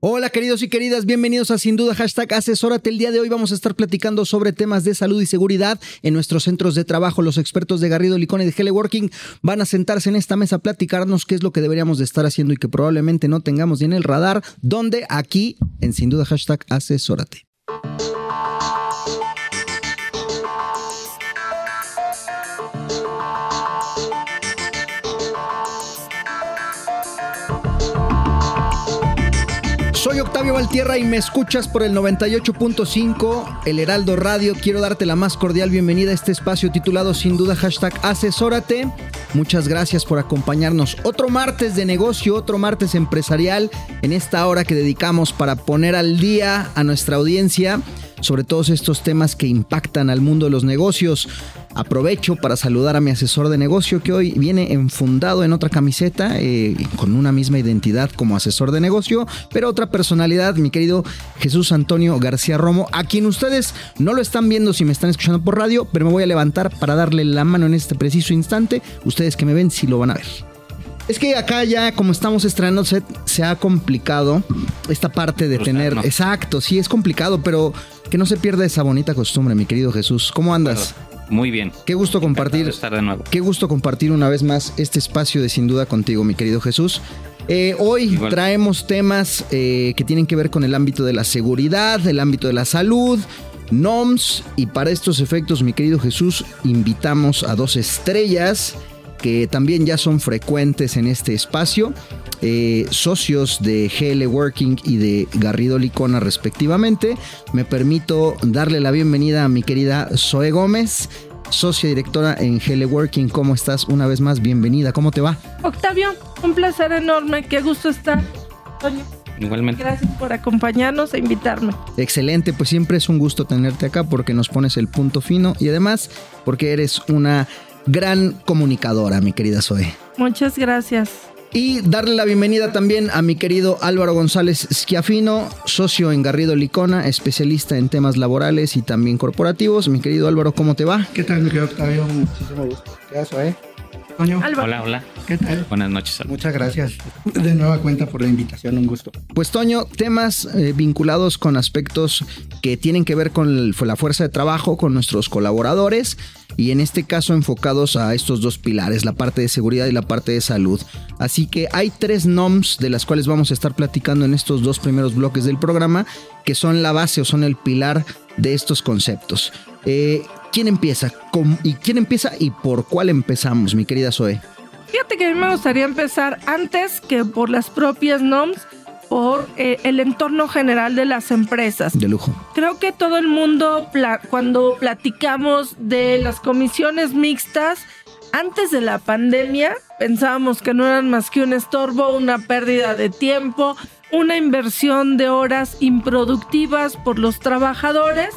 Hola queridos y queridas, bienvenidos a Sin Duda Hashtag Asesórate. El día de hoy vamos a estar platicando sobre temas de salud y seguridad en nuestros centros de trabajo. Los expertos de Garrido Licón y de Teleworking van a sentarse en esta mesa a platicarnos qué es lo que deberíamos de estar haciendo y que probablemente no tengamos ni en el radar, donde aquí en Sin Duda Hashtag Asesórate. Soy Octavio Valtierra y me escuchas por el 98.5, el Heraldo Radio. Quiero darte la más cordial bienvenida a este espacio titulado sin duda hashtag Asesórate. Muchas gracias por acompañarnos. Otro martes de negocio, otro martes empresarial en esta hora que dedicamos para poner al día a nuestra audiencia sobre todos estos temas que impactan al mundo de los negocios. Aprovecho para saludar a mi asesor de negocio que hoy viene enfundado en otra camiseta, eh, con una misma identidad como asesor de negocio, pero otra personalidad, mi querido Jesús Antonio García Romo, a quien ustedes no lo están viendo si me están escuchando por radio, pero me voy a levantar para darle la mano en este preciso instante. Ustedes que me ven si lo van a ver. Es que acá ya, como estamos estrenando set, se ha complicado esta parte de tener. Exacto, sí, es complicado, pero que no se pierda esa bonita costumbre, mi querido Jesús. ¿Cómo andas? Muy bien. Qué gusto compartir. estar de nuevo. Qué gusto compartir una vez más este espacio de Sin Duda contigo, mi querido Jesús. Eh, hoy Igual. traemos temas eh, que tienen que ver con el ámbito de la seguridad, el ámbito de la salud, NOMS, y para estos efectos, mi querido Jesús, invitamos a dos estrellas que también ya son frecuentes en este espacio, eh, socios de GL Working y de Garrido Licona respectivamente. Me permito darle la bienvenida a mi querida Zoe Gómez, socia directora en GL Working. ¿Cómo estás? Una vez más, bienvenida. ¿Cómo te va? Octavio, un placer enorme, qué gusto estar. Toño, Igualmente. gracias por acompañarnos e invitarme. Excelente, pues siempre es un gusto tenerte acá porque nos pones el punto fino y además porque eres una gran comunicadora, mi querida Zoe. Muchas gracias. Y darle la bienvenida también a mi querido Álvaro González Schiafino, socio en Garrido Licona, especialista en temas laborales y también corporativos. Mi querido Álvaro, ¿cómo te va? ¿Qué tal, mi querido Octavio? Muchísimo gusto. ¿Qué haces, eh? Toño, Hola, hola. ¿qué tal? Buenas noches. Salud. Muchas gracias de nueva cuenta por la invitación, un gusto. Pues Toño, temas eh, vinculados con aspectos que tienen que ver con el- la fuerza de trabajo, con nuestros colaboradores y en este caso enfocados a estos dos pilares, la parte de seguridad y la parte de salud. Así que hay tres NOMS de las cuales vamos a estar platicando en estos dos primeros bloques del programa que son la base o son el pilar de estos conceptos. Eh, ¿Quién empieza? ¿Cómo- ¿Y quién empieza y por cuál empezamos, mi querida Zoe? fíjate que a mí me gustaría empezar antes que por las propias NOMS, por eh, el entorno general de las empresas. De lujo. Creo que todo el mundo, pla- cuando platicamos de las comisiones mixtas, antes de la pandemia, pensábamos que no eran más que un estorbo, una pérdida de tiempo, una inversión de horas improductivas por los trabajadores.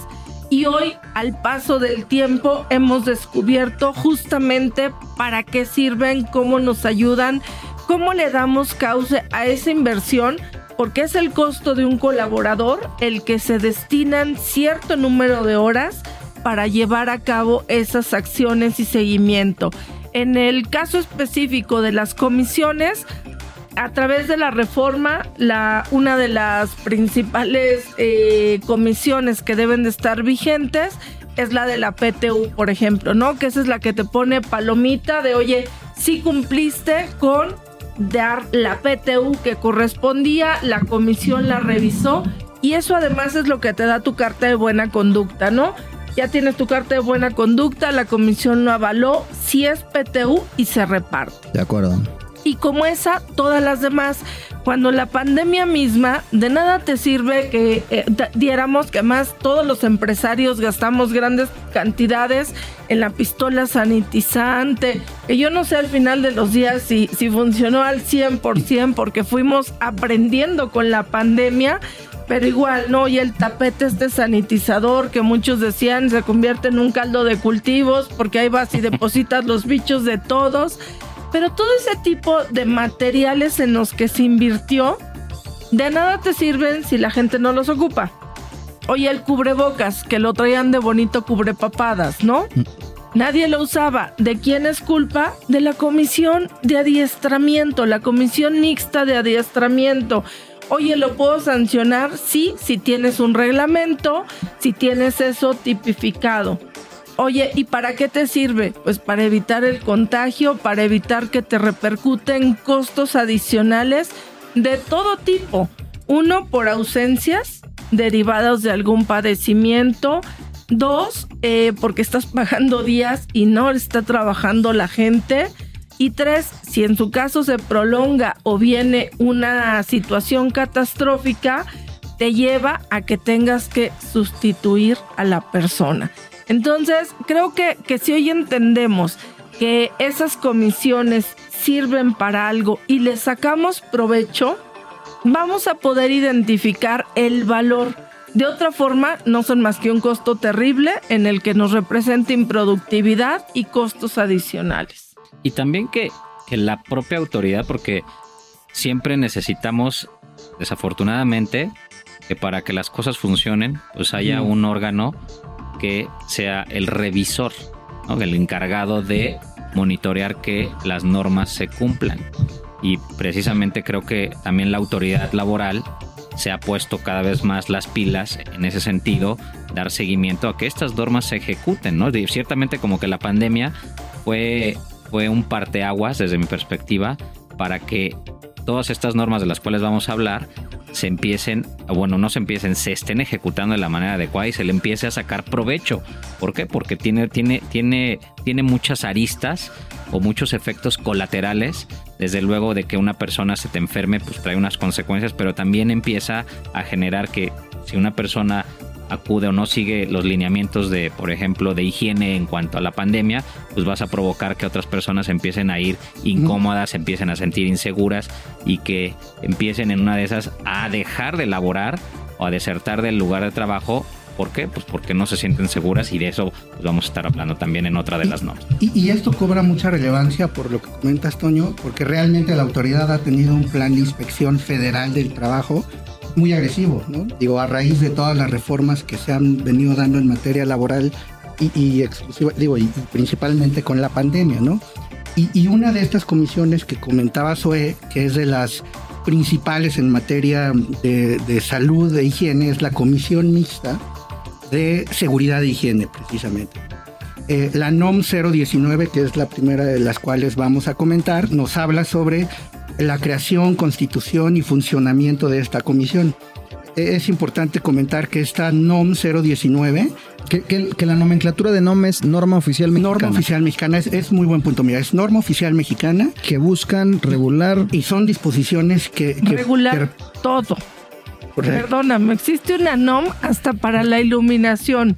Y hoy, al paso del tiempo, hemos descubierto justamente para qué sirven, cómo nos ayudan, cómo le damos cauce a esa inversión porque es el costo de un colaborador el que se destinan cierto número de horas para llevar a cabo esas acciones y seguimiento. En el caso específico de las comisiones, a través de la reforma, la, una de las principales eh, comisiones que deben de estar vigentes es la de la PTU, por ejemplo, ¿no? Que esa es la que te pone palomita de, oye, si cumpliste con dar la PTU que correspondía, la comisión la revisó y eso además es lo que te da tu carta de buena conducta, ¿no? ya tienes tu carta de buena conducta, la comisión lo avaló, si es PTU y se reparte. De acuerdo. Y como esa, todas las demás. Cuando la pandemia misma, de nada te sirve que eh, diéramos que más todos los empresarios gastamos grandes cantidades en la pistola sanitizante, que yo no sé al final de los días si, si funcionó al 100% porque fuimos aprendiendo con la pandemia, pero igual, ¿no? Y el tapete este sanitizador que muchos decían se convierte en un caldo de cultivos porque ahí vas y depositas los bichos de todos. Pero todo ese tipo de materiales en los que se invirtió, de nada te sirven si la gente no los ocupa. Oye, el cubrebocas, que lo traían de bonito cubrepapadas, ¿no? Nadie lo usaba. ¿De quién es culpa? De la comisión de adiestramiento, la comisión mixta de adiestramiento. Oye, ¿lo puedo sancionar? Sí, si tienes un reglamento, si tienes eso tipificado. Oye, ¿y para qué te sirve? Pues para evitar el contagio, para evitar que te repercuten costos adicionales de todo tipo. Uno, por ausencias derivadas de algún padecimiento. Dos, eh, porque estás pagando días y no está trabajando la gente. Y tres, si en su caso se prolonga o viene una situación catastrófica, te lleva a que tengas que sustituir a la persona. Entonces, creo que, que si hoy entendemos que esas comisiones sirven para algo y le sacamos provecho, vamos a poder identificar el valor. De otra forma, no son más que un costo terrible en el que nos representa improductividad y costos adicionales. Y también que, que la propia autoridad, porque siempre necesitamos, desafortunadamente, que para que las cosas funcionen, pues haya un órgano que sea el revisor, ¿no? el encargado de monitorear que las normas se cumplan. Y precisamente creo que también la autoridad laboral se ha puesto cada vez más las pilas en ese sentido, dar seguimiento a que estas normas se ejecuten, ¿no? Ciertamente como que la pandemia fue, fue un parteaguas desde mi perspectiva para que todas estas normas de las cuales vamos a hablar se empiecen, bueno, no se empiecen, se estén ejecutando de la manera adecuada y se le empiece a sacar provecho. ¿Por qué? Porque tiene, tiene, tiene, tiene muchas aristas o muchos efectos colaterales. Desde luego de que una persona se te enferme, pues trae unas consecuencias, pero también empieza a generar que si una persona acude o no sigue los lineamientos de, por ejemplo, de higiene en cuanto a la pandemia, pues vas a provocar que otras personas empiecen a ir incómodas, empiecen a sentir inseguras y que empiecen en una de esas a dejar de laborar o a desertar del lugar de trabajo. ¿Por qué? Pues porque no se sienten seguras y de eso pues vamos a estar hablando también en otra de las normas. Y, y esto cobra mucha relevancia por lo que comentas, Toño, porque realmente la autoridad ha tenido un plan de inspección federal del trabajo muy agresivo, ¿no? Digo, a raíz de todas las reformas que se han venido dando en materia laboral y, y exclusiva, digo, y, principalmente con la pandemia, ¿no? Y, y una de estas comisiones que comentaba Zoe, que es de las principales en materia de, de salud e higiene, es la comisión mixta de seguridad e higiene, precisamente. Eh, la NOM 019, que es la primera de las cuales vamos a comentar, nos habla sobre la creación, constitución y funcionamiento de esta comisión. Eh, Es importante comentar que esta NOM 019, Que, que- que la nomenclatura de NOM es norma oficial mexicana. norma oficial mexicana, es, es muy buen punto, mira, es norma oficial mexicana Que buscan regular. y son disposiciones que... que- Regular que- todo. correcto. Perdóname, existe una NOM hasta para la iluminación.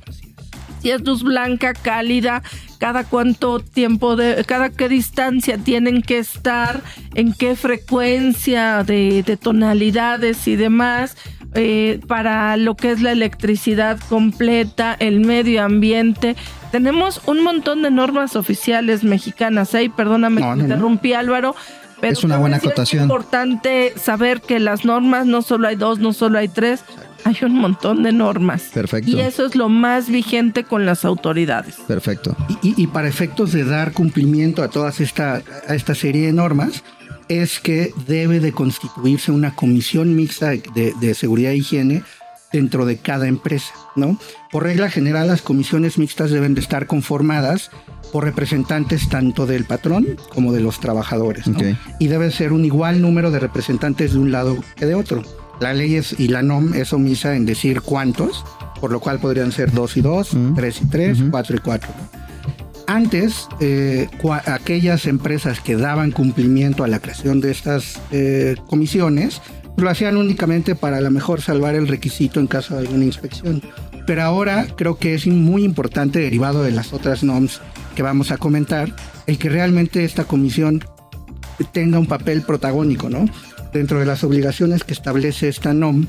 Si es luz blanca, cálida, cada cuánto tiempo, de, cada qué distancia tienen que estar, en qué frecuencia de, de tonalidades y demás, eh, para lo que es la electricidad completa, el medio ambiente. Tenemos un montón de normas oficiales mexicanas, ¿eh? Perdóname No, que no, no. interrumpí, Álvaro. Pero Es una buena acotación. Es importante saber que las normas no solo hay dos, no solo hay tres, hay un montón de normas. Perfecto. Y eso es lo más vigente con las autoridades. Perfecto. Y, y- y para efectos de dar cumplimiento a todas esta, a esta serie de normas, es que debe de constituirse una comisión mixta de, de seguridad e higiene dentro de cada empresa, ¿no? Por regla general, las comisiones mixtas deben de estar conformadas por representantes tanto del patrón como de los trabajadores, ¿no? Ok. Y debe ser un igual número de representantes de un lado que de otro. La ley es, y la NOM es omisa en decir cuántos, por lo cual podrían ser 2 y 2, 3 y 3, 4 y 4. Antes, eh, aquellas empresas que daban cumplimiento a la creación de estas eh, comisiones, lo hacían únicamente para a lo mejor salvar el requisito en caso de alguna inspección. Pero ahora creo que es muy importante, derivado de las otras NOMS que vamos a comentar, el que realmente esta comisión tenga un papel protagónico, ¿no? Dentro de las obligaciones que establece esta NOM,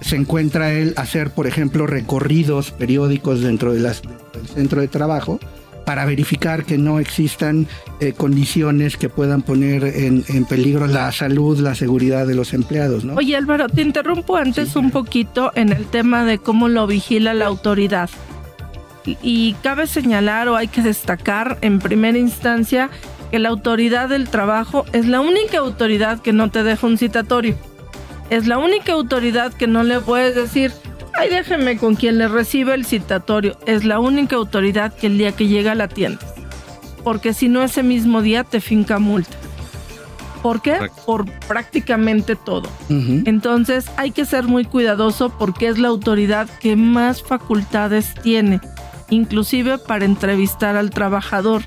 se encuentra el hacer, por ejemplo, recorridos periódicos dentro de las, del centro de trabajo para verificar que no existan eh, condiciones que puedan poner en, peligro la salud, la seguridad de los empleados. ¿no? Oye Álvaro, te interrumpo antes un poquito en el tema de cómo lo vigila la autoridad. Y cabe señalar o hay que destacar en primera instancia que la autoridad del trabajo es la única autoridad que no te deja un citatorio. Es la única autoridad que no le puedes decir, ay, déjeme con quien le recibe el citatorio. Es la única autoridad que el día que llega la tienda. Porque si no ese mismo día te finca multa. ¿Por qué? Por prácticamente todo. Entonces hay que ser muy cuidadoso porque es la autoridad que más facultades tiene, inclusive para entrevistar al trabajador.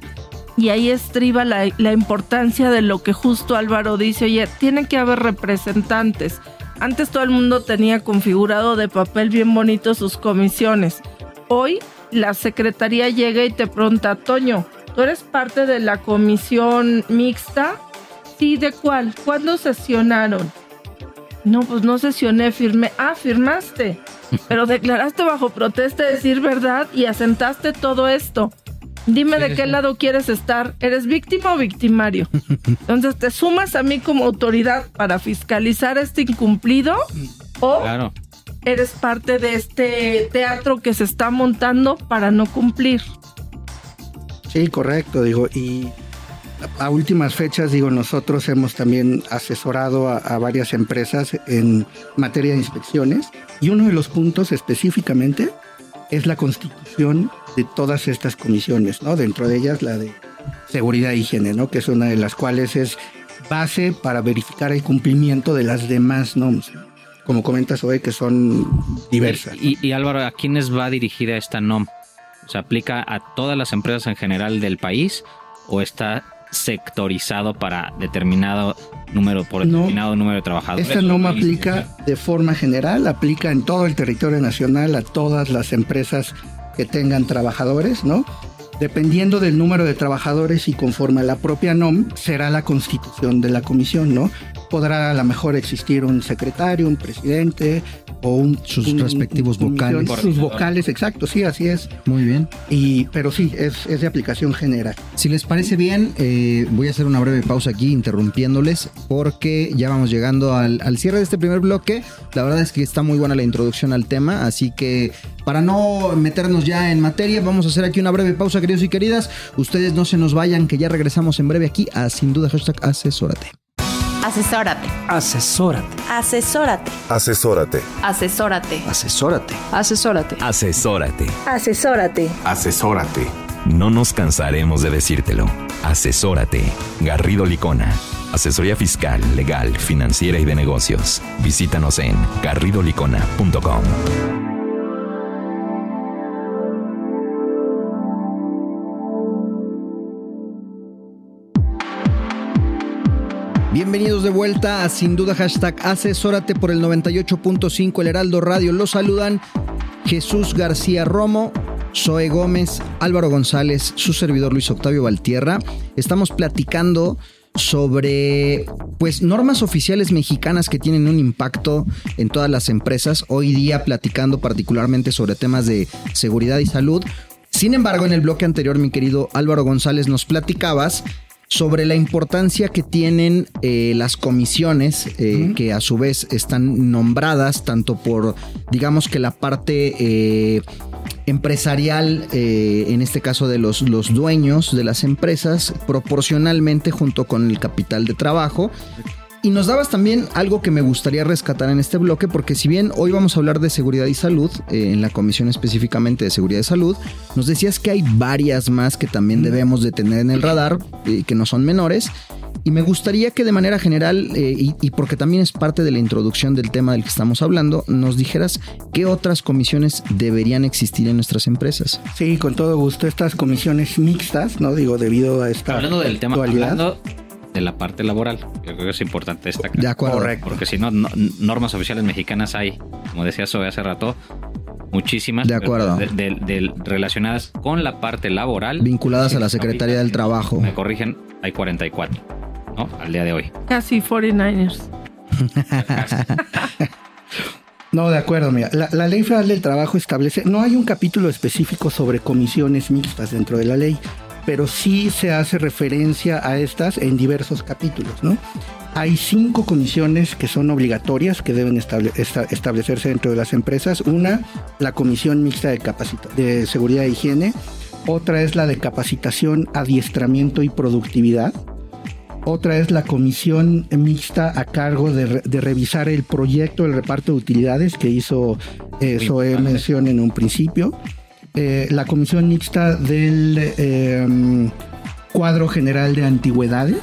Y ahí estriba la, importancia de lo que justo Álvaro dice, oye, tiene que haber representantes antes todo el mundo tenía configurado de papel bien bonito sus comisiones. Hoy la secretaría llega y te pregunta, Toño, ¿tú eres parte de la comisión mixta? Sí, ¿de cuál? ¿Cuándo sesionaron? No, pues no sesioné, firmé. Ah, firmaste. Pero declaraste bajo protesta decir verdad y asentaste todo esto. Dime de qué lado quieres estar. ¿Eres víctima o victimario? Entonces, ¿te sumas a mí como autoridad para fiscalizar este incumplido? ¿O eres parte de este teatro que se está montando para no cumplir? Sí, correcto, digo. Y a últimas fechas, digo, nosotros hemos también asesorado a, varias empresas en materia de inspecciones y uno de los puntos específicamente es la constitución de todas estas comisiones, ¿no? Dentro de ellas la de seguridad e higiene, ¿no? Que es una de las cuales es base para verificar el cumplimiento de las demás normas. Como comentas hoy, que son diversas. Y, Álvaro, ¿a quiénes va dirigida esta NOM? ¿Se aplica a todas las empresas en general del país o está sectorizado para determinado número por determinado número de trabajadores. Esta norma aplica de forma general, aplica en todo el territorio nacional a todas las empresas que tengan trabajadores, ¿no? Dependiendo del número de trabajadores y conforme a la propia NOM, será la constitución de la comisión, ¿no? Podrá a lo mejor existir un secretario, un presidente, o un, sus respectivos vocales. Sus vocales, exacto, sí, así es. Muy bien. Y, pero sí, es, es de aplicación general. Si les parece bien, eh, voy a hacer una breve pausa aquí interrumpiéndoles porque ya vamos llegando al, al cierre de este primer bloque. La verdad es que está muy buena la introducción al tema, así que para no meternos ya en materia, vamos a hacer aquí una breve pausa, queridos y queridas. Ustedes no se nos vayan, que ya regresamos en breve aquí a Sin Duda Hashtag Asesórate. Asesórate. Asesórate. Asesórate. Asesórate. Asesórate. Asesórate. Asesórate. Asesórate. Asesórate. Asesórate. No nos cansaremos de decírtelo. Asesórate. Garrido Licona. Asesoría fiscal, legal, financiera y de negocios. Visítanos en garridolicona.com. Bienvenidos de vuelta a Sin Duda Hashtag Asesórate por el 98.5 El Heraldo Radio. Los saludan Jesús García Romo, Zoe Gómez, Álvaro González, su servidor Luis Octavio Valtierra. Estamos platicando sobre pues normas oficiales mexicanas que tienen un impacto en todas las empresas. Hoy día platicando particularmente sobre temas de seguridad y salud. Sin embargo, en el bloque anterior, mi querido Álvaro González, nos platicabas sobre la importancia que tienen eh, las comisiones, eh, que a su vez están nombradas tanto por, digamos que la parte eh, empresarial, en este caso de los, los dueños de las empresas, proporcionalmente junto con el capital de trabajo Y nos dabas también algo que me gustaría rescatar en este bloque, porque si bien hoy vamos a hablar de seguridad y salud, eh, en la comisión específicamente de seguridad y salud, nos decías que hay varias más que también debemos de tener en el radar, eh, que no son menores. Y me gustaría que de manera general, eh, y, y porque también es parte de la introducción del tema del que estamos hablando, nos dijeras qué otras comisiones deberían existir en nuestras empresas. Sí, con todo gusto. Estas comisiones mixtas, ¿no? Digo, debido a esta Hablando del tema, actualidad. hablando de la parte laboral, yo creo que es importante destacar. De acuerdo. Correcto. Porque si no, no- normas oficiales mexicanas hay, como decía Zoe hace rato, muchísimas. De acuerdo. de- de- de- relacionadas con la parte laboral. Vinculadas a la Secretaría del Trabajo. Me corrigen, hay 44, ¿no? Al día de hoy. Casi 49ers. No, de acuerdo, mira. La, la Ley Federal del Trabajo establece, no hay un capítulo específico sobre comisiones mixtas dentro de la ley, pero sí se hace referencia a estas en diversos capítulos, ¿no? Hay cinco comisiones que son obligatorias que deben estable- esta- establecerse dentro de las empresas. Una, la Comisión Mixta de, de Seguridad e Higiene. Otra es la de Capacitación, Adiestramiento y Productividad. Otra es la comisión mixta a cargo de, re- de revisar el proyecto del reparto de utilidades que hizo eh, Zoe mención en un principio. Eh, la comisión mixta del eh, cuadro general de antigüedades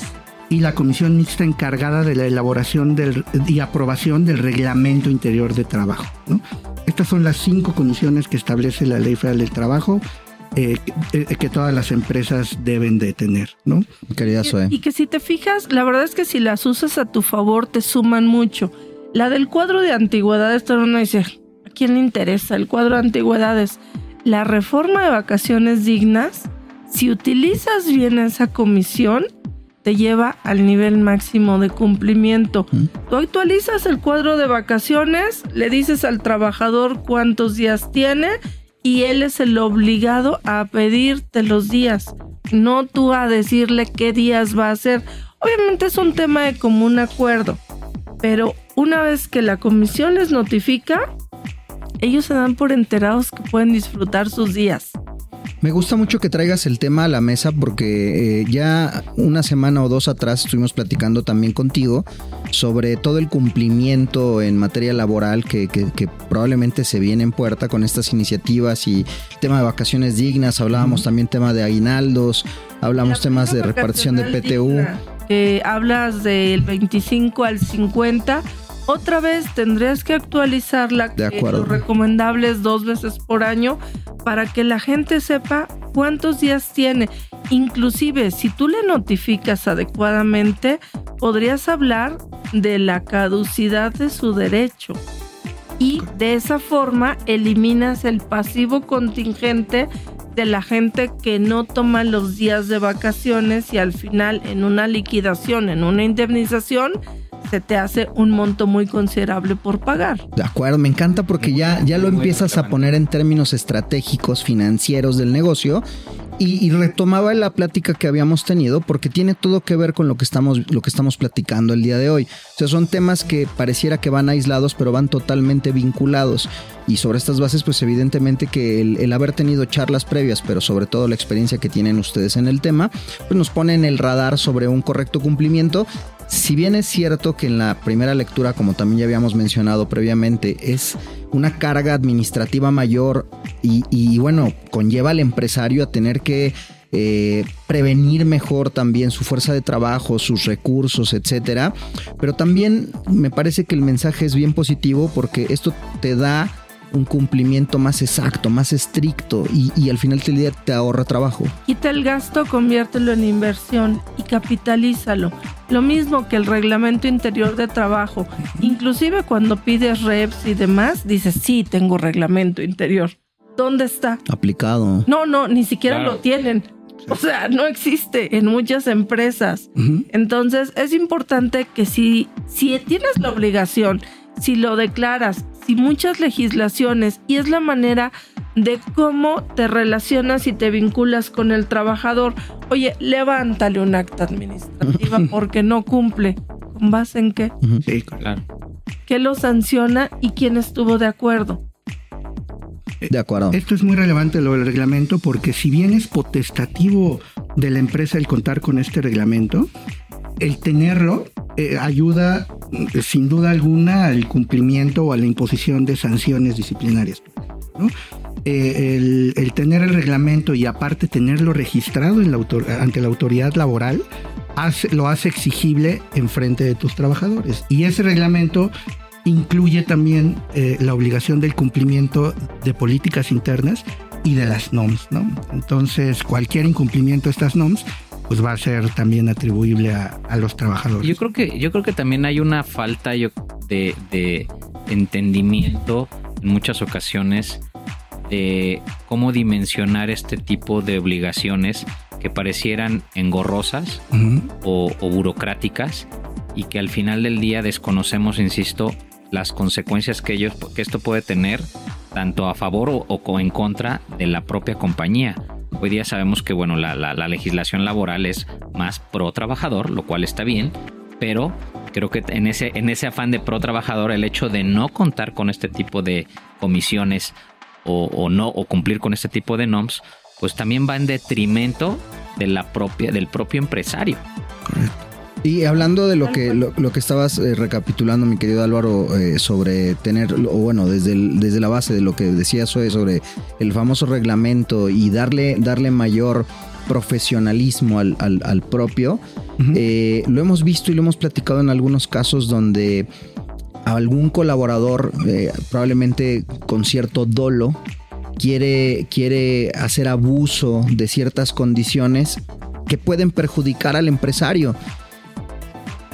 y la comisión mixta encargada de la elaboración del, y aprobación del reglamento interior de trabajo. ¿no? Estas son las cinco comisiones que establece la Ley Federal del Trabajo eh, que, eh, que todas las empresas deben de tener. ¿no? Querida Zoe. Y que si te fijas, la verdad es que si las usas a tu favor te suman mucho. La del cuadro de antigüedades, todo el mundo dice, ¿a quién le interesa el cuadro de antigüedades? La reforma de vacaciones dignas, si utilizas bien esa comisión, te lleva al nivel máximo de cumplimiento. Tú actualizas el cuadro de vacaciones, le dices al trabajador cuántos días tiene y él es el obligado a pedirte los días, no tú a decirle qué días va a hacer. Obviamente es un tema de común acuerdo, pero una vez que la comisión les notifica, ellos se dan por enterados que pueden disfrutar sus días. Me gusta mucho que traigas el tema a la mesa porque eh, ya una semana o dos atrás estuvimos platicando también contigo sobre todo el cumplimiento en materia laboral que, que- que probablemente se viene en puerta con estas iniciativas y tema de vacaciones dignas, hablábamos también tema de aguinaldos, hablamos La temas de repartición de PTU. digna, hablas del 25 al 50, otra vez tendrías que actualizarla. De que acuerdo. Lo recomendable es dos veces por año para que la gente sepa cuántos días tiene. Inclusive, si tú le notificas adecuadamente, podrías hablar de la caducidad de su derecho. Y de esa forma eliminas el pasivo contingente de la gente que no toma los días de vacaciones y al final en una liquidación, en una indemnización, se te hace un monto muy considerable por pagar. De acuerdo, me encanta porque ya, ya lo empiezas a poner en términos estratégicos, financieros del negocio. Y, y retomaba la plática que habíamos tenido porque tiene todo que ver con lo que estamos lo que estamos platicando el día de hoy. O sea, son temas que pareciera que van aislados, pero van totalmente vinculados. Y sobre estas bases, pues evidentemente que el, el haber tenido charlas previas, pero sobre todo la experiencia que tienen ustedes en el tema, pues nos pone en el radar sobre un correcto cumplimiento si bien es cierto que en la primera lectura, como también ya habíamos mencionado previamente, es una carga administrativa mayor y, bueno, conlleva al empresario a tener que eh, prevenir mejor también su fuerza de trabajo, sus recursos, etcétera. Pero también me parece que el mensaje es bien positivo porque esto te da un cumplimiento más exacto, más estricto y, y al final del día te ahorra trabajo. Quita el gasto, conviértelo en inversión y capitalízalo. Lo mismo que el reglamento interior de trabajo. Inclusive cuando pides reps y demás, dices, sí, tengo reglamento interior. ¿Dónde está? Aplicado. No, no, ni siquiera Claro. lo tienen. O sea, no existe en muchas empresas. Entonces es importante que si, si tienes la obligación, si lo declaras, si muchas legislaciones, y es la manera de cómo te relacionas y te vinculas con el trabajador, oye, levántale un acta administrativa porque no cumple. ¿Con base en qué? Sí, Claro. ¿Qué lo sanciona y quién estuvo de acuerdo? De acuerdo. Esto es muy relevante lo del reglamento porque si bien es potestativo de la empresa el contar con este reglamento, el tenerlo eh, ayuda eh, sin duda alguna al cumplimiento o a la imposición de sanciones disciplinarias. Eh, el, tener el reglamento y aparte tenerlo registrado ante la autoridad laboral lo hace exigible en frente de tus trabajadores. Y ese reglamento incluye también la obligación del cumplimiento de políticas internas y de las NOMS, ¿no? Entonces, cualquier incumplimiento de estas NOMS pues va a ser también atribuible a, a los trabajadores. Yo creo que yo creo que también hay una falta de, de entendimiento en muchas ocasiones de cómo dimensionar este tipo de obligaciones que parecieran engorrosas uh -huh. o, o, burocráticas y que al final del día desconocemos, insisto, las consecuencias que ellos que esto puede tener tanto a favor o, o en contra de la propia compañía. Hoy día sabemos que bueno, la, la, la legislación laboral es más pro trabajador, lo cual está bien, pero creo que en ese, en ese afán de pro trabajador, el hecho de no contar con este tipo de comisiones o, no, o cumplir con este tipo de NOMS, pues también va en detrimento de la propia, del propio empresario. Y hablando de lo que lo, lo que estabas eh, recapitulando, mi querido Álvaro, eh, sobre tener, o bueno, desde, el, desde la base de lo que decías sobre el famoso reglamento y darle, darle mayor profesionalismo al, al, al propio, uh -huh. eh, lo hemos visto y lo hemos platicado en algunos casos donde algún colaborador, eh, probablemente con cierto dolo, quiere, quiere hacer abuso de ciertas condiciones que pueden perjudicar al empresario.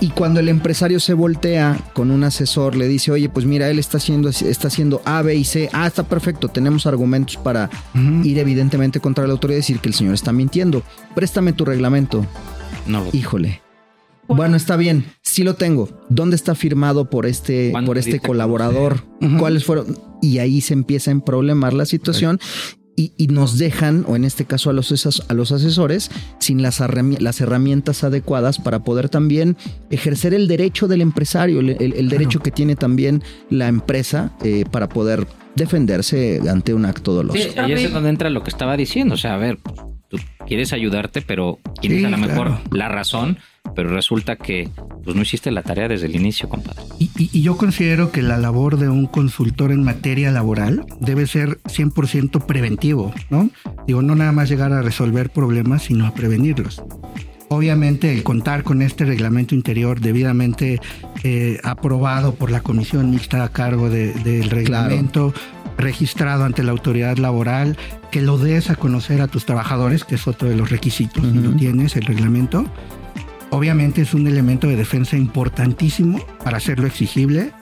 Y cuando el empresario se voltea con un asesor, le dice, oye, pues mira, él está haciendo, está haciendo A, B y C. Ah, está perfecto, tenemos argumentos para uh -huh. ir evidentemente contra la autoridad y decir que el señor está mintiendo. Préstame tu reglamento. No. Híjole. Bueno, está bien, sí lo tengo. ¿Dónde está firmado por este, por este colaborador? Uh -huh. ¿Cuáles fueron? Y ahí se empieza a problemar la situación. Y, y, nos dejan, o en este caso a los, a los asesores, sin las, las, herramientas adecuadas para poder también ejercer el derecho del empresario, el, el, el derecho que tiene también la empresa eh, para poder defenderse ante un acto doloso. Sí, ahí es donde entra lo que estaba diciendo. O sea, a ver, tú quieres ayudarte, pero tienes sí, a lo mejor claro. la razón pero resulta que pues no hiciste la tarea desde el inicio, compadre. Y, y, y, yo considero que la labor de un consultor en materia laboral debe ser 100% preventivo, ¿no? Digo, no nada más llegar a resolver problemas, sino a prevenirlos. Obviamente el contar con este reglamento interior debidamente eh, aprobado por la comisión mixta a cargo del de, de reglamento, claro. Registrado ante la autoridad laboral, que lo des a conocer a tus trabajadores, que es otro de los requisitos, uh -huh. si lo tienes, el reglamento, obviamente es un elemento de defensa importantísimo para hacerlo exigible,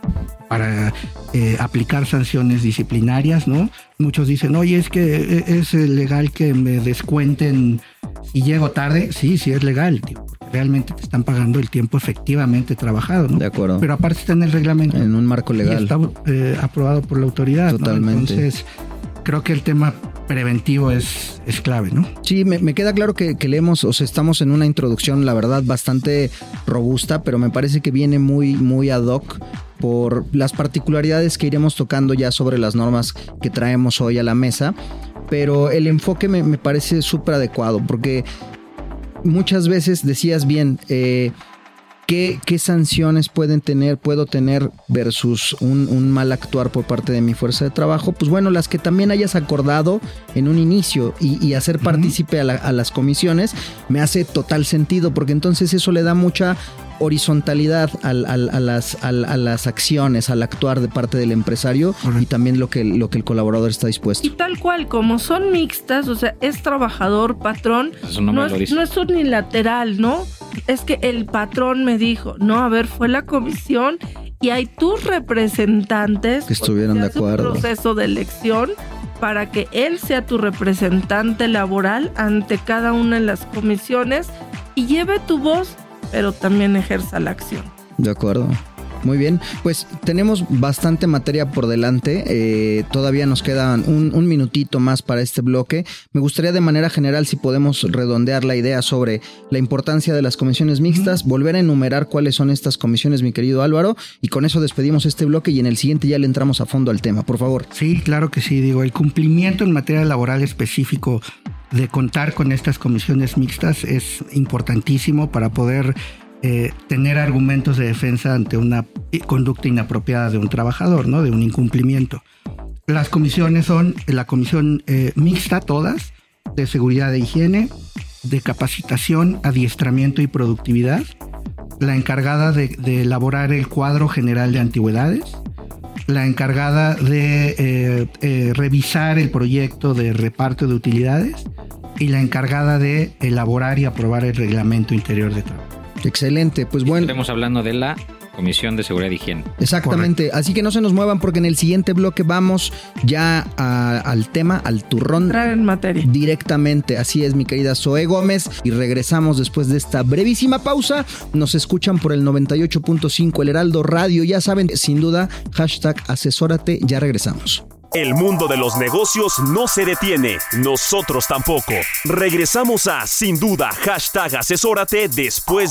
para eh, aplicar sanciones disciplinarias, ¿no? Muchos dicen, oye, es que es legal que me descuenten y llego tarde. Sí, sí es legal, tío. Realmente te están pagando el tiempo efectivamente trabajado, ¿no? De acuerdo. Pero aparte está en el reglamento. En un marco legal. Y está eh, aprobado por la autoridad. Totalmente. ¿no? Entonces, creo que el tema preventivo es, es clave, ¿no? Sí, me, me queda claro que, que, leemos, o sea, estamos en una introducción, la verdad, bastante robusta, pero me parece que viene muy, muy ad hoc por las particularidades que iremos tocando ya sobre las normas que traemos hoy a la mesa. Pero el enfoque me, me parece súper adecuado, porque muchas veces decías bien, eh, ¿Qué, ¿Qué, sanciones pueden tener, puedo tener versus un, un, mal actuar por parte de mi fuerza de trabajo? Pues bueno, las que también hayas acordado en un inicio y, y hacer partícipe a, la, a, las comisiones me hace total sentido, porque entonces eso le da mucha horizontalidad al, al, a, las, al, a, las, acciones, al actuar de parte del empresario y también lo que, lo que el colaborador está dispuesto. Y tal cual, como son mixtas, o sea, es trabajador, patrón, no, no, es, no es unilateral, ¿no? Es que el patrón me dijo, no, a ver, fue la comisión y hay tus representantes que estuvieron de acuerdo. Un proceso de elección para que él sea tu representante laboral ante cada una de las comisiones y lleve tu voz pero también ejerza la acción. De acuerdo. Muy bien, pues tenemos bastante materia por delante. Eh, todavía nos quedan un, un, minutito más para este bloque. Me gustaría de manera general si podemos redondear la idea sobre la importancia de las comisiones mixtas, volver a enumerar cuáles son estas comisiones, mi querido Álvaro, y con eso despedimos este bloque y en el siguiente ya le entramos a fondo al tema, por favor. Sí, claro que sí, digo, el cumplimiento en materia laboral específico de contar con estas comisiones mixtas es importantísimo para poder eh, tener argumentos de defensa ante una conducta inapropiada de un trabajador, ¿no? De un incumplimiento. Las comisiones son la comisión eh, mixta, todas, de seguridad e higiene, de capacitación, adiestramiento y productividad, la encargada de, de elaborar el cuadro general de antigüedades, la encargada de eh, eh, revisar el proyecto de reparto de utilidades y la encargada de elaborar y aprobar el reglamento interior de trabajo. Excelente, pues bueno. Estamos hablando de la Comisión de Seguridad y Higiene. Exactamente, así que no se nos muevan porque en el siguiente bloque vamos ya a- al tema, al turrón. Entrar en materia. Directamente, así es mi querida Zoe Gómez y regresamos después de esta brevísima pausa. Nos escuchan por el 98.5 El Heraldo Radio, ya saben, sin duda, hashtag asesórate, ya regresamos. El mundo de los negocios no se detiene, nosotros tampoco. Regresamos a Sin Duda, hashtag asesórate después.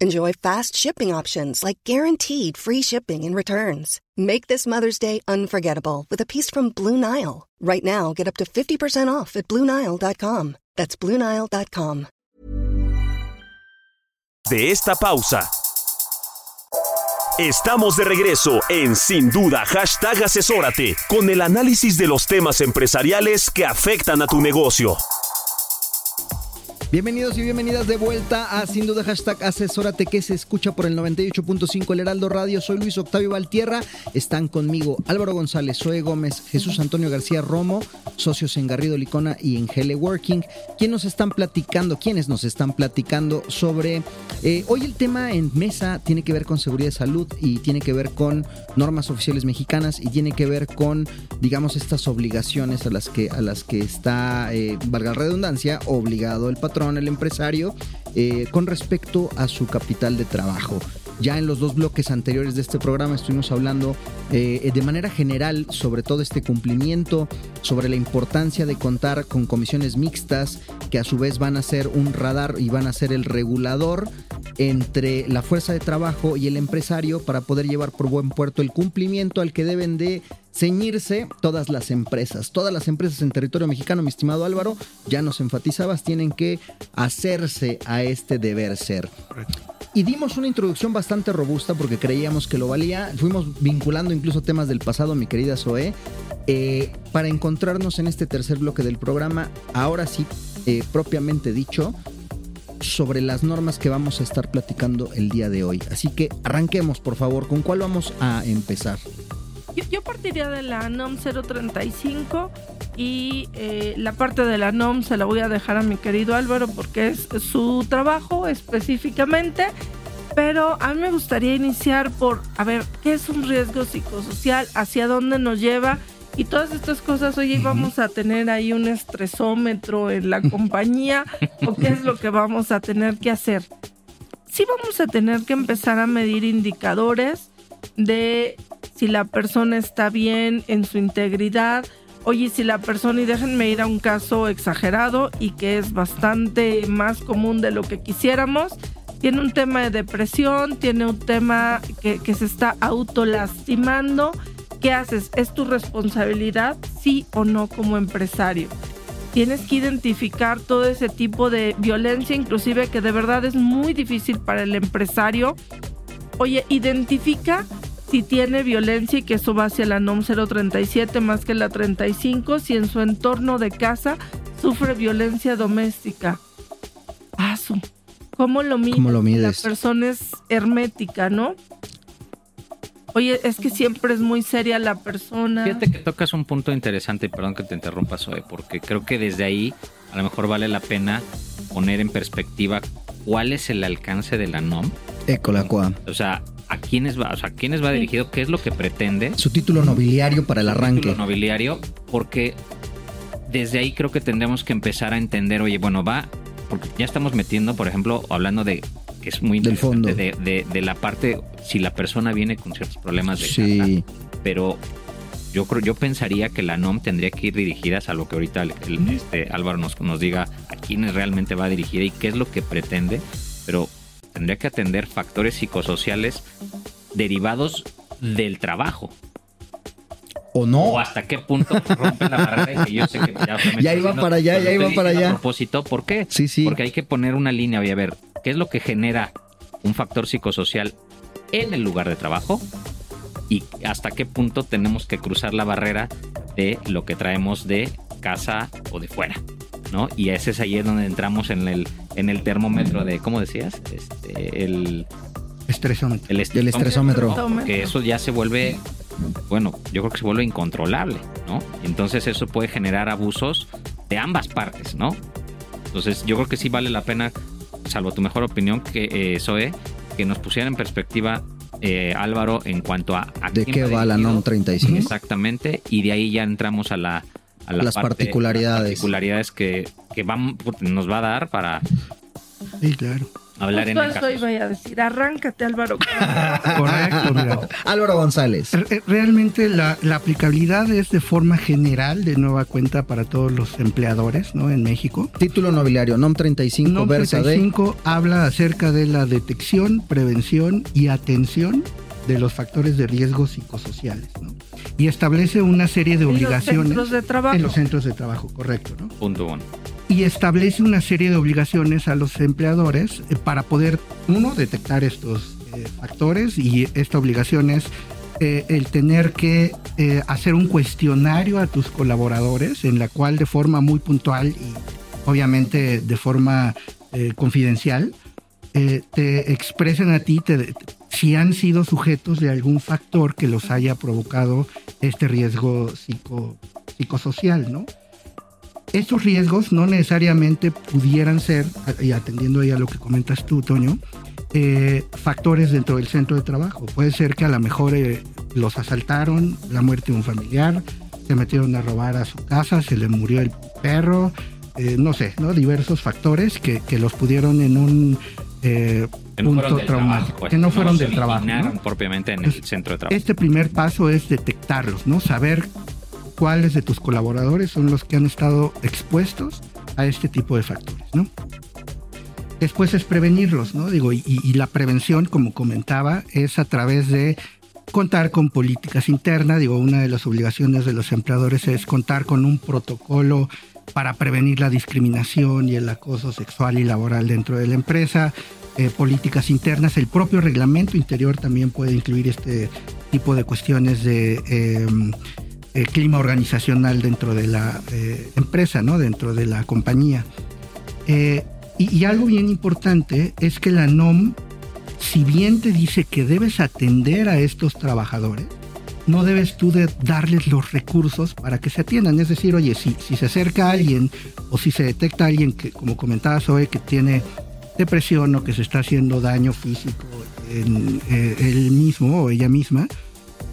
Enjoy fast shipping options like guaranteed free shipping and returns. Make this Mother's Day unforgettable with a piece from Blue Nile. Right now, get up to 50% off at BlueNile.com. That's BlueNile.com. De esta pausa. Estamos de regreso en Sin Duda, hashtag asesórate, con el análisis de los temas empresariales que afectan a tu negocio. Bienvenidos y bienvenidas de vuelta a Sin Duda Hashtag Asesórate que se escucha por el 98.5 El Heraldo Radio. Soy Luis Octavio Valtierra. Están conmigo Álvaro González, Zoe Gómez, Jesús Antonio García Romo, socios en Garrido Licona y en Hele Working. ¿Quién nos están platicando? ¿Quiénes nos están platicando sobre... eh, hoy el tema en mesa tiene que ver con seguridad de salud y tiene que ver con normas oficiales mexicanas y tiene que ver con, digamos, estas obligaciones a las que, a las que está, eh, valga la redundancia, obligado el patrón, el empresario, eh, con respecto a su capital de trabajo. Ya en los dos bloques anteriores de este programa estuvimos hablando eh, de manera general sobre todo este cumplimiento, sobre la importancia de contar con comisiones mixtas que a su vez van a ser un radar y van a ser el regulador entre la fuerza de trabajo y el empresario para poder llevar por buen puerto el cumplimiento al que deben de ceñirse todas las empresas. Todas las empresas en territorio mexicano, mi estimado Álvaro, ya nos enfatizabas, tienen que hacerse a este deber ser. Y dimos una introducción bastante robusta porque creíamos que lo valía. Fuimos vinculando incluso temas del pasado, mi querida Zoe, eh, para encontrarnos en este tercer bloque del programa, ahora sí, eh, propiamente dicho, sobre las normas que vamos a estar platicando el día de hoy. Así que arranquemos, por favor. ¿Con cuál vamos a empezar? Yo, yo partiría de la NOM 035 y eh, la parte de la NOM se la voy a dejar a mi querido Álvaro porque es su trabajo específicamente. Pero a mí me gustaría iniciar por, a ver, ¿qué es un riesgo psicosocial? ¿Hacia dónde nos lleva? Y todas estas cosas, oye, vamos a tener ahí un estresómetro en la compañía o qué es lo que vamos a tener que hacer. Sí vamos a tener que empezar a medir indicadores de si la persona está bien en su integridad. Oye, si la persona, y déjenme ir a un caso exagerado y que es bastante más común de lo que quisiéramos, tiene un tema de depresión, tiene un tema que, se está autolastimando. ¿Qué haces? ¿Es tu responsabilidad, sí o no, como empresario? Tienes que identificar todo ese tipo de violencia, inclusive que de verdad es muy difícil para el empresario. Oye, identifica si tiene violencia y que eso va hacia la NOM 037 más que la 35, si en su entorno de casa sufre violencia doméstica. Paso. ¿Cómo lo mides? ¿Cómo lo La mides? persona es hermética, ¿no? oye, es que siempre es muy seria la persona. Fíjate que tocas un punto interesante, perdón que te interrumpa, Zoe, porque creo que desde ahí a lo mejor vale la pena poner en perspectiva cuál es el alcance de la NOM. Ecolacua. O sea, a quiénes va, o sea, a quiénes va dirigido, qué es lo que pretende. Su título nobiliario para el arranque. Título nobiliario, porque desde ahí creo que tendremos que empezar a entender, oye, bueno, va, porque ya estamos metiendo, por ejemplo, hablando de que es muy Del fondo. De, de- de la parte, si la persona viene con ciertos problemas de Sí. casa, pero yo creo, yo pensaría que la NOM tendría que ir dirigida, salvo que ahorita el, el- este Álvaro nos, nos diga a quiénes realmente va dirigida y qué es lo que pretende, pero tendría que atender factores psicosociales derivados del trabajo. ¿O no? O hasta qué punto rompe la barrera y que yo sé que ya, iba para allá, ya iba para allá. A propósito, ¿por qué? Sí, sí. Porque hay que poner una línea, oye, a ver, ¿qué es lo que genera un factor psicosocial en el lugar de trabajo? Y hasta qué punto tenemos que cruzar la barrera de lo que traemos de casa o de fuera, ¿no? Y ese es ahí es donde entramos en el, en el termómetro de, ¿cómo decías? Este, el, Estresómetro. el El estresómetro. ¿no? Porque eso ya se vuelve, bueno, yo creo que se vuelve incontrolable, ¿no? Entonces eso puede generar abusos de ambas partes, ¿no? Entonces yo creo que sí vale la pena, salvo tu mejor opinión, que eh, Zoe, que nos pusiera en perspectiva eh, Álvaro en cuanto a... a ¿De qué va la. NOM 35? Exactamente, y de ahí ya entramos a la... A la Las particularidades. las particularidades que, que nos va a dar para Sí, claro. hablar en Justo el eso caso. iba a decir, arráncate Álvaro. Correcto, mira. Álvaro González. Re- Realmente la, la aplicabilidad es de forma general de nueva cuenta para todos los empleadores ¿no? en México. Título nobiliario, NOM 35, NOM versa de 35 habla acerca de la detección, prevención y atención de los factores de riesgo psicosociales. ¿no? Y establece una serie de En los obligaciones centros de trabajo. en los centros de trabajo, correcto. ¿no? Punto uno. Y establece una serie de obligaciones a los empleadores eh, para poder, uno, detectar estos eh, factores y esta obligación es eh, el tener que hacer un cuestionario a tus colaboradores en la cual de forma muy puntual y obviamente de forma confidencial te expresen a ti si han sido sujetos de algún factor que los haya provocado este riesgo psico- psicosocial, ¿no? Estos riesgos no necesariamente pudieran ser, y atendiendo ahí a lo que comentas tú, Toño, eh, factores dentro del centro de trabajo. Puede ser que a lo mejor eh, los asaltaron, la muerte de un familiar, se metieron a robar a su casa, se le murió el perro, eh, no sé, ¿no? diversos factores que, que los pudieron en un eh, Que no fueron punto del traumático, trabajo, pues, que no fueron se del trabajo. ¿no? propiamente en el centro de trabajo. Este primer paso es detectarlos, ¿no? Saber cuáles de tus colaboradores son los que han estado expuestos a este tipo de factores, ¿no? Después es prevenirlos, ¿no? Digo, y, la prevención, como comentaba, es a través de contar con políticas internas. Digo, una de las obligaciones de los empleadores es contar con un protocolo para prevenir la discriminación y el acoso sexual y laboral dentro de la empresa. eh, políticas internas, el propio reglamento interior también puede incluir este tipo de cuestiones de eh, eh, clima organizacional dentro de la eh, empresa, ¿no? dentro de la compañía. Eh, y, algo bien importante es que la NOM, si bien te dice que debes atender a estos trabajadores, no debes tú de darles los recursos para que se atiendan. Es decir, oye, si, se acerca alguien o si se detecta alguien que, como comentaba Zoe, que tiene depresión o que se está haciendo daño físico en eh, él mismo o ella misma,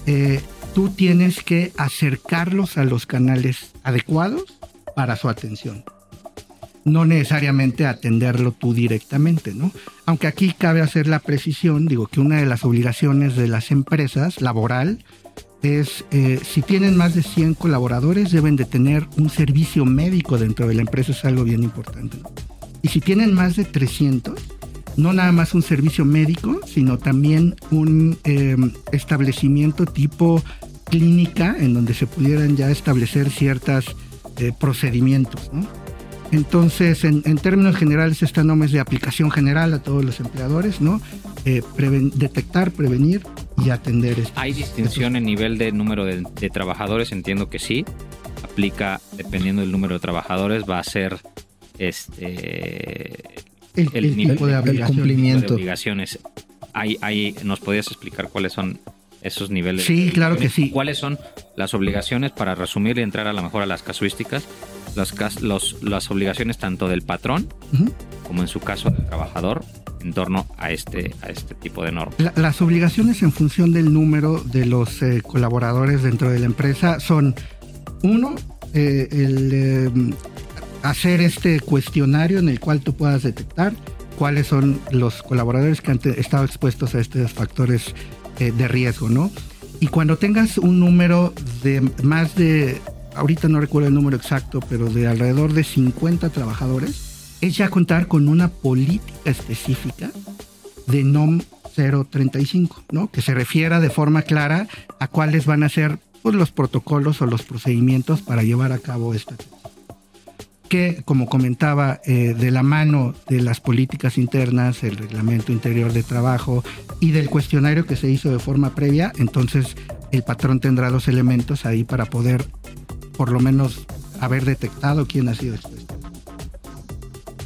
eh, tú tienes que acercarlos a los canales adecuados para su atención. No necesariamente atenderlo tú directamente, ¿no? Aunque aquí cabe hacer la precisión, digo que una de las obligaciones de las empresas laboral es, eh, si tienen más de 100 colaboradores, deben de tener un servicio médico dentro de la empresa, es algo bien importante. ¿no? Y si tienen más de 300, no nada más un servicio médico, sino también un eh, establecimiento tipo clínica en donde se pudieran ya establecer ciertos procedimientos. ¿no? Entonces, en, en, términos generales, esta norma es de aplicación general a todos los empleadores, ¿no? Eh, preven, detectar, prevenir y atender. Estos, ¿Hay distinción en nivel de número de, de, trabajadores? Entiendo que sí. Aplica, dependiendo del número de trabajadores, va a ser este el, el, el tipo de el cumplimiento. De obligaciones. Hay, hay, ¿Nos podías explicar cuáles son esos niveles. Sí, claro que sí. ¿Cuáles son las obligaciones para resumir y entrar a lo mejor a las casuísticas? Las, los, las obligaciones tanto del patrón como en su caso del trabajador en torno a este, a este tipo de normas. La- las obligaciones en función del número de los eh, colaboradores dentro de la empresa son, uno, eh, el eh, hacer este cuestionario en el cual tú puedas detectar cuáles son los colaboradores que han estado expuestos a estos factores eh, de riesgo, ¿no? Y cuando tengas un número de más de, ahorita no recuerdo el número exacto, pero de alrededor de 50 trabajadores, es ya contar con una política específica de NOM 035, ¿no? Que se refiera de forma clara a cuáles van a ser pues, los protocolos o los procedimientos para llevar a cabo esta que, como comentaba, eh, de la mano de las políticas internas, el reglamento interior de trabajo y del cuestionario que se hizo de forma previa, entonces el patrón tendrá los elementos ahí para poder, por lo menos, haber detectado quién ha sido expuesto.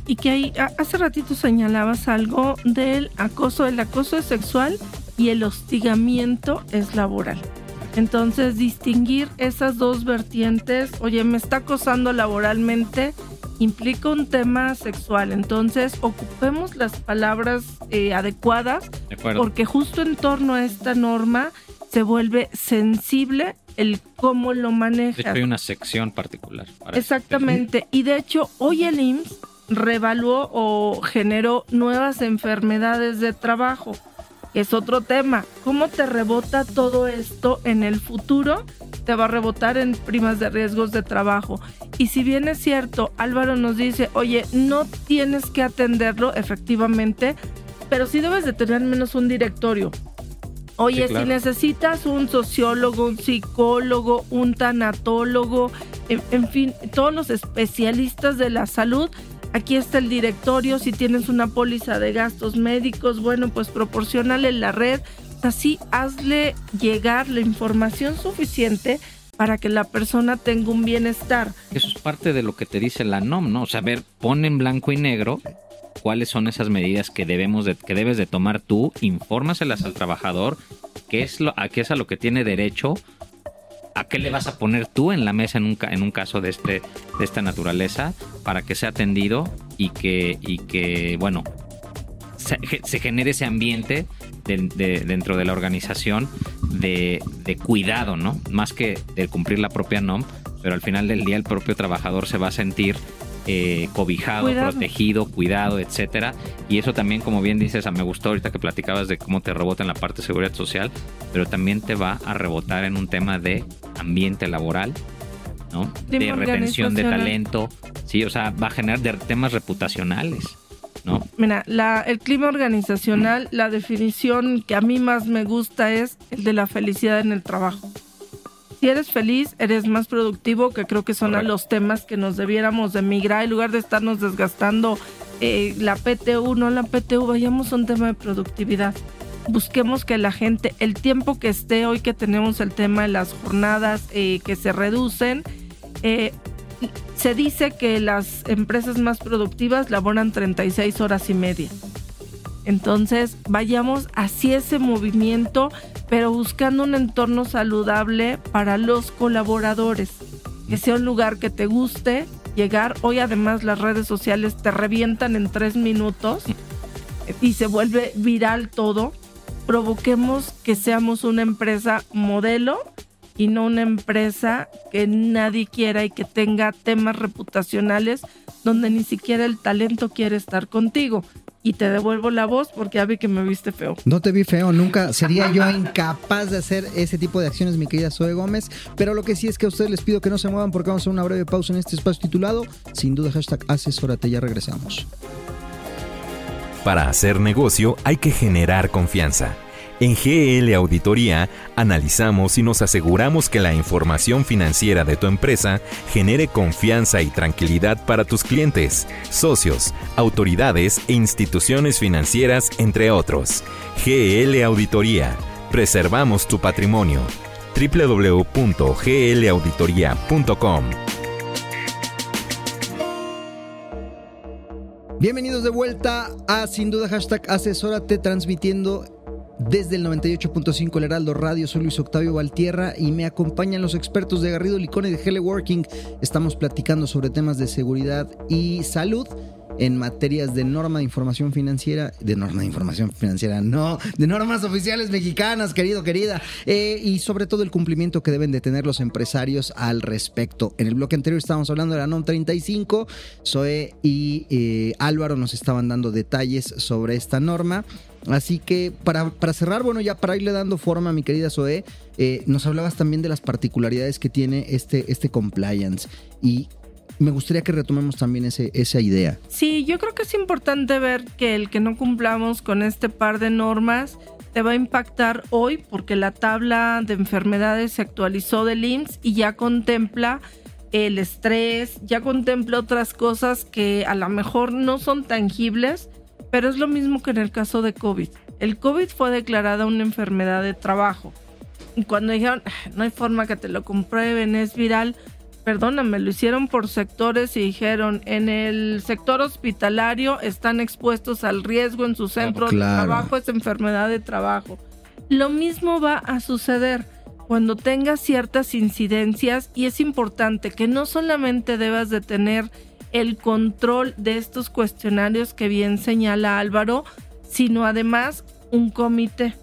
Y que ahí, hace ratito señalabas algo del acoso. El acoso es sexual y el hostigamiento es laboral. Entonces, distinguir esas dos vertientes, oye, me está acosando laboralmente, implica un tema sexual. Entonces, ocupemos las palabras eh, adecuadas ¿De porque justo en torno a esta norma se vuelve sensible el cómo lo de manejas. hecho, hay una sección particular. para Exactamente. Y de hecho, hoy el IMSS revaluó o generó nuevas enfermedades de trabajo. Es otro tema. ¿Cómo te rebota todo esto en el futuro? Te va a rebotar en primas de riesgos de trabajo. Y si bien es cierto, Álvaro nos dice, oye, no tienes que atenderlo efectivamente, pero sí debes de tener al menos un directorio. Oye, Sí, claro. si necesitas un sociólogo, un psicólogo, un tanatólogo, en, en fin, todos los especialistas de la salud, aquí está el directorio. Si tienes una póliza de gastos médicos, bueno, pues proporcionale la red. Así hazle llegar la información suficiente para que la persona tenga un bienestar. Eso es parte de lo que te dice la NOM, ¿no? O sea, ver, pon en blanco y negro cuáles son esas medidas que debemos de, que debes de tomar tú, infórmaselas al trabajador, qué es a qué es a lo que tiene derecho, a qué le vas a poner tú en la mesa en un, en un caso de este, de esta naturaleza, para que sea atendido y que, y que bueno, se, genere ese ambiente de- de- dentro de la organización de, de cuidado, ¿no? Más que de cumplir la propia NOM, pero al final del día el propio trabajador se va a sentir eh, cobijado, Cuidado. protegido, cuidado, etcétera. Y eso también, como bien dices, a me gustó ahorita que platicabas de cómo te rebota en la parte de seguridad social, pero también te va a rebotar en un tema de ambiente laboral, ¿no? De retención de talento, sí, o sea, va a generar de temas reputacionales, ¿no? Mira, la- el clima organizacional, la definición que a mí más me gusta es el de la felicidad en el trabajo. Si eres feliz, eres más productivo, que creo que son Correcto. los temas que nos debiéramos de migrar, en lugar de estarnos desgastando eh, la PTU, no la PTU, vayamos a un tema de productividad. Busquemos que la gente, el tiempo que esté, hoy que tenemos el tema de las jornadas eh, que se reducen, eh, se dice que las empresas más productivas laboran 36 horas y media. Entonces, vayamos hacia ese movimiento, pero buscando un entorno saludable para los colaboradores. Que sea un lugar que te guste llegar. Hoy además las redes sociales te revientan en tres minutos y se vuelve viral todo. Provoquemos que seamos una empresa modelo y no una empresa que nadie quiera y que tenga temas reputacionales donde ni siquiera el talento quiere estar contigo. Y te devuelvo la voz porque ya vi que me viste feo. No te vi feo, nunca sería yo incapaz de hacer ese tipo de acciones, mi querida Zoe Gómez. Pero lo que sí es que a ustedes les pido que no se muevan porque vamos a hacer una breve pausa en este espacio titulado Sin duda, hashtag asesórate. Ya regresamos. Para hacer negocio hay que generar confianza. En GL Auditoría analizamos y nos aseguramos que la información financiera de tu empresa genere confianza y tranquilidad para tus clientes, socios, autoridades e instituciones financieras, entre otros. GL Auditoría. Preservamos tu patrimonio. www.glauditoría.com Bienvenidos de vuelta a Sin Duda Hashtag Asesórate transmitiendo desde el 98.5 El Heraldo Radio. Soy Luis Octavio Valtierra y me acompañan los expertos de Garrido Licone de Teleworking. Estamos platicando sobre temas de seguridad y salud en materias de norma de información financiera, de norma de información financiera, no, de normas oficiales mexicanas, querido, querida, eh, y sobre todo el cumplimiento que deben de tener los empresarios al respecto. En el bloque anterior estábamos hablando de la NOM 35, Zoe y eh, Álvaro nos estaban dando detalles sobre esta norma. Así que para, para, cerrar, bueno, ya para irle dando forma mi querida Zoe, eh, nos hablabas también de las particularidades que tiene este, este compliance y me gustaría que retomemos también ese, esa idea. Sí, yo creo que es importante ver que el que no cumplamos con este par de normas te va a impactar hoy porque la tabla de enfermedades se actualizó del IMSS y ya contempla el estrés, ya contempla otras cosas que a lo mejor no son tangibles, pero es lo mismo que en el caso de COVID. El COVID fue declarada una enfermedad de trabajo. Y cuando dijeron, ah, no hay forma que te lo comprueben, es viral, perdóname, lo hicieron por sectores y dijeron, en el sector hospitalario están expuestos al riesgo en su centro de trabajo, es enfermedad de trabajo. Lo mismo va a suceder cuando tengas ciertas incidencias y es importante que no solamente debas de tener el control de estos cuestionarios que bien señala Álvaro, sino además un comité.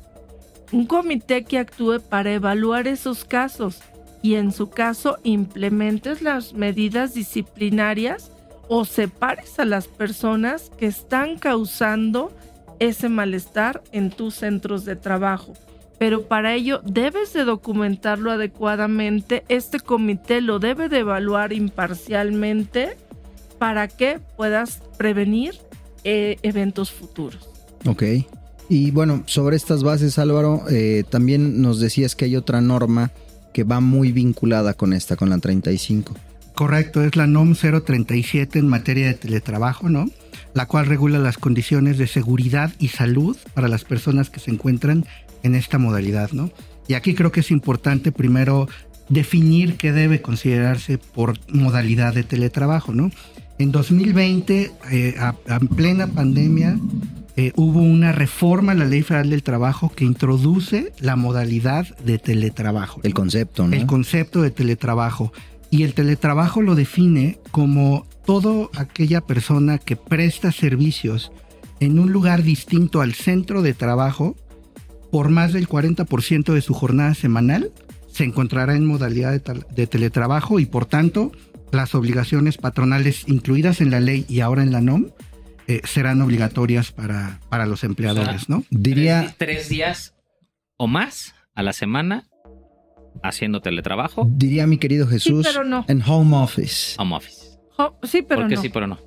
Un comité que actúe para evaluar esos casos y en su caso implementes las medidas disciplinarias o separes a las personas que están causando ese malestar en tus centros de trabajo. Pero para ello debes de documentarlo adecuadamente, este comité lo debe de evaluar imparcialmente para que puedas prevenir eh, eventos futuros. Ok. Y bueno, sobre estas bases, Álvaro, eh, también nos decías que hay otra norma que va muy vinculada con esta, con la 35. Correcto, es la NOM 037 en materia de teletrabajo, ¿no? La cual regula las condiciones de seguridad y salud para las personas que se encuentran en esta modalidad, ¿no? Y aquí creo que es importante primero definir qué debe considerarse por modalidad de teletrabajo, ¿no? En 2020, eh, a, plena pandemia, eh, hubo una reforma a la Ley Federal del Trabajo que introduce la modalidad de teletrabajo. El concepto, ¿no? El concepto de teletrabajo. Y el teletrabajo lo define como toda aquella persona que presta servicios en un lugar distinto al centro de trabajo por más del 40% de su jornada semanal se encontrará en modalidad de, de, teletrabajo y por tanto las obligaciones patronales incluidas en la ley y ahora en la NOM eh, serán obligatorias para, para los empleadores, ¿no? Diría... Tres días o más a la semana haciendo teletrabajo. Diría mi querido Jesús, en home office. Home office. sí, pero ¿Por qué no. sí, pero no?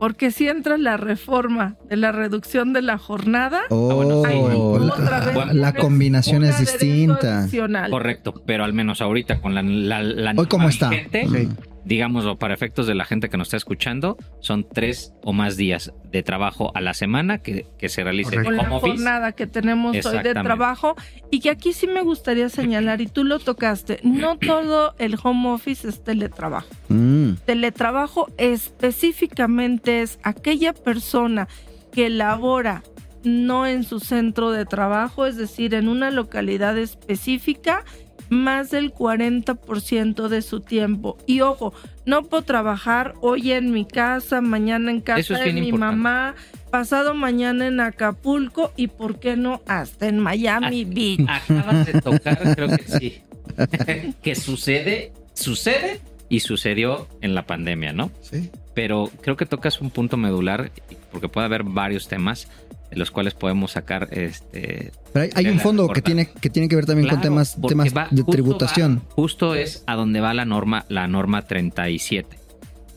Porque si entra la reforma de la reducción de la jornada, oh, la, la, combinación es distinta. Correcto, pero al menos ahorita con la, la, Hoy cómo está. Gente, digámoslo, para efectos de la gente que nos está escuchando, son tres o más días de trabajo a la semana que, que se realice en home office. jornada que tenemos hoy de trabajo y que aquí sí me gustaría señalar, y tú lo tocaste, no todo el home office es teletrabajo. Mm. Teletrabajo específicamente es aquella persona que labora no en su centro de trabajo, es decir, en una localidad específica más del 40% de su tiempo. Y ojo, no puedo trabajar hoy en mi casa, mañana en casa de mi mamá, pasado mañana en Acapulco y por qué no hasta en Miami Beach. Acabas de tocar, creo que sí. que sucede, sucede y sucedió en la pandemia, ¿no? Sí. Pero creo que tocas un punto medular porque puede haber varios temas de los cuales podemos sacar este Pero hay, un fondo que tiene que tiene que ver también con temas temas de tributación. justo es a donde va la norma la norma 37,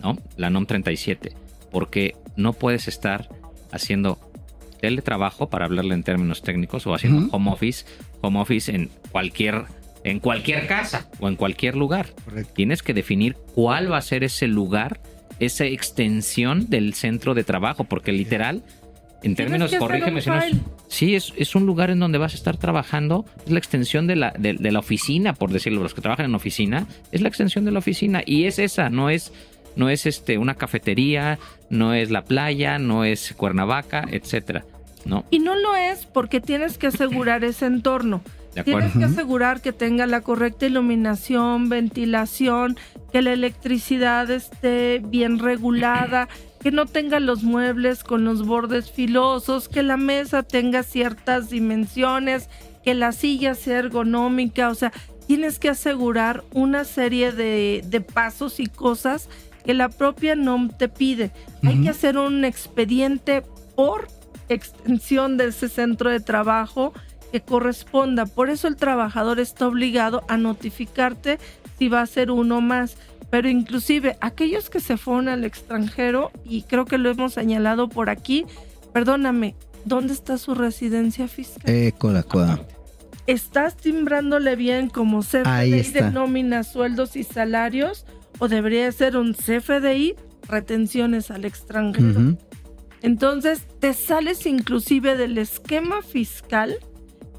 ¿no? La NOM 37, porque no puedes estar haciendo teletrabajo para hablarle en términos técnicos o haciendo home office, home office en cualquier en cualquier casa o en cualquier lugar. Tienes que definir cuál va a ser ese lugar, esa extensión del centro de trabajo, porque literal en términos, corrígeme si no Sí, es, es, un lugar en donde vas a estar trabajando. Es la extensión de la, de, la oficina, por decirlo. Los que trabajan en oficina, es la extensión de la oficina. Y es esa, no es, no es este, una cafetería, no es la playa, no es Cuernavaca, etcétera. ¿no? Y no lo es porque tienes que asegurar ese entorno. Tienes que asegurar que tenga la correcta iluminación, ventilación, que la electricidad esté bien regulada, que no tenga los muebles con los bordes filosos, que la mesa tenga ciertas dimensiones, que la silla sea ergonómica, o sea, tienes que asegurar una serie de, de pasos y cosas que la propia NOM te pide. Hay que hacer un expediente por extensión de ese centro de trabajo que corresponda. Por eso el trabajador está obligado a notificarte si va a ser uno más. Pero inclusive aquellos que se fueron al extranjero, y creo que lo hemos señalado por aquí, perdóname, ¿dónde está su residencia fiscal? Eh, coda, coda. ¿Estás timbrándole bien como CFDI de nóminas, sueldos y salarios? ¿O debería ser un CFDI, retenciones al extranjero? Entonces, te sales inclusive del esquema fiscal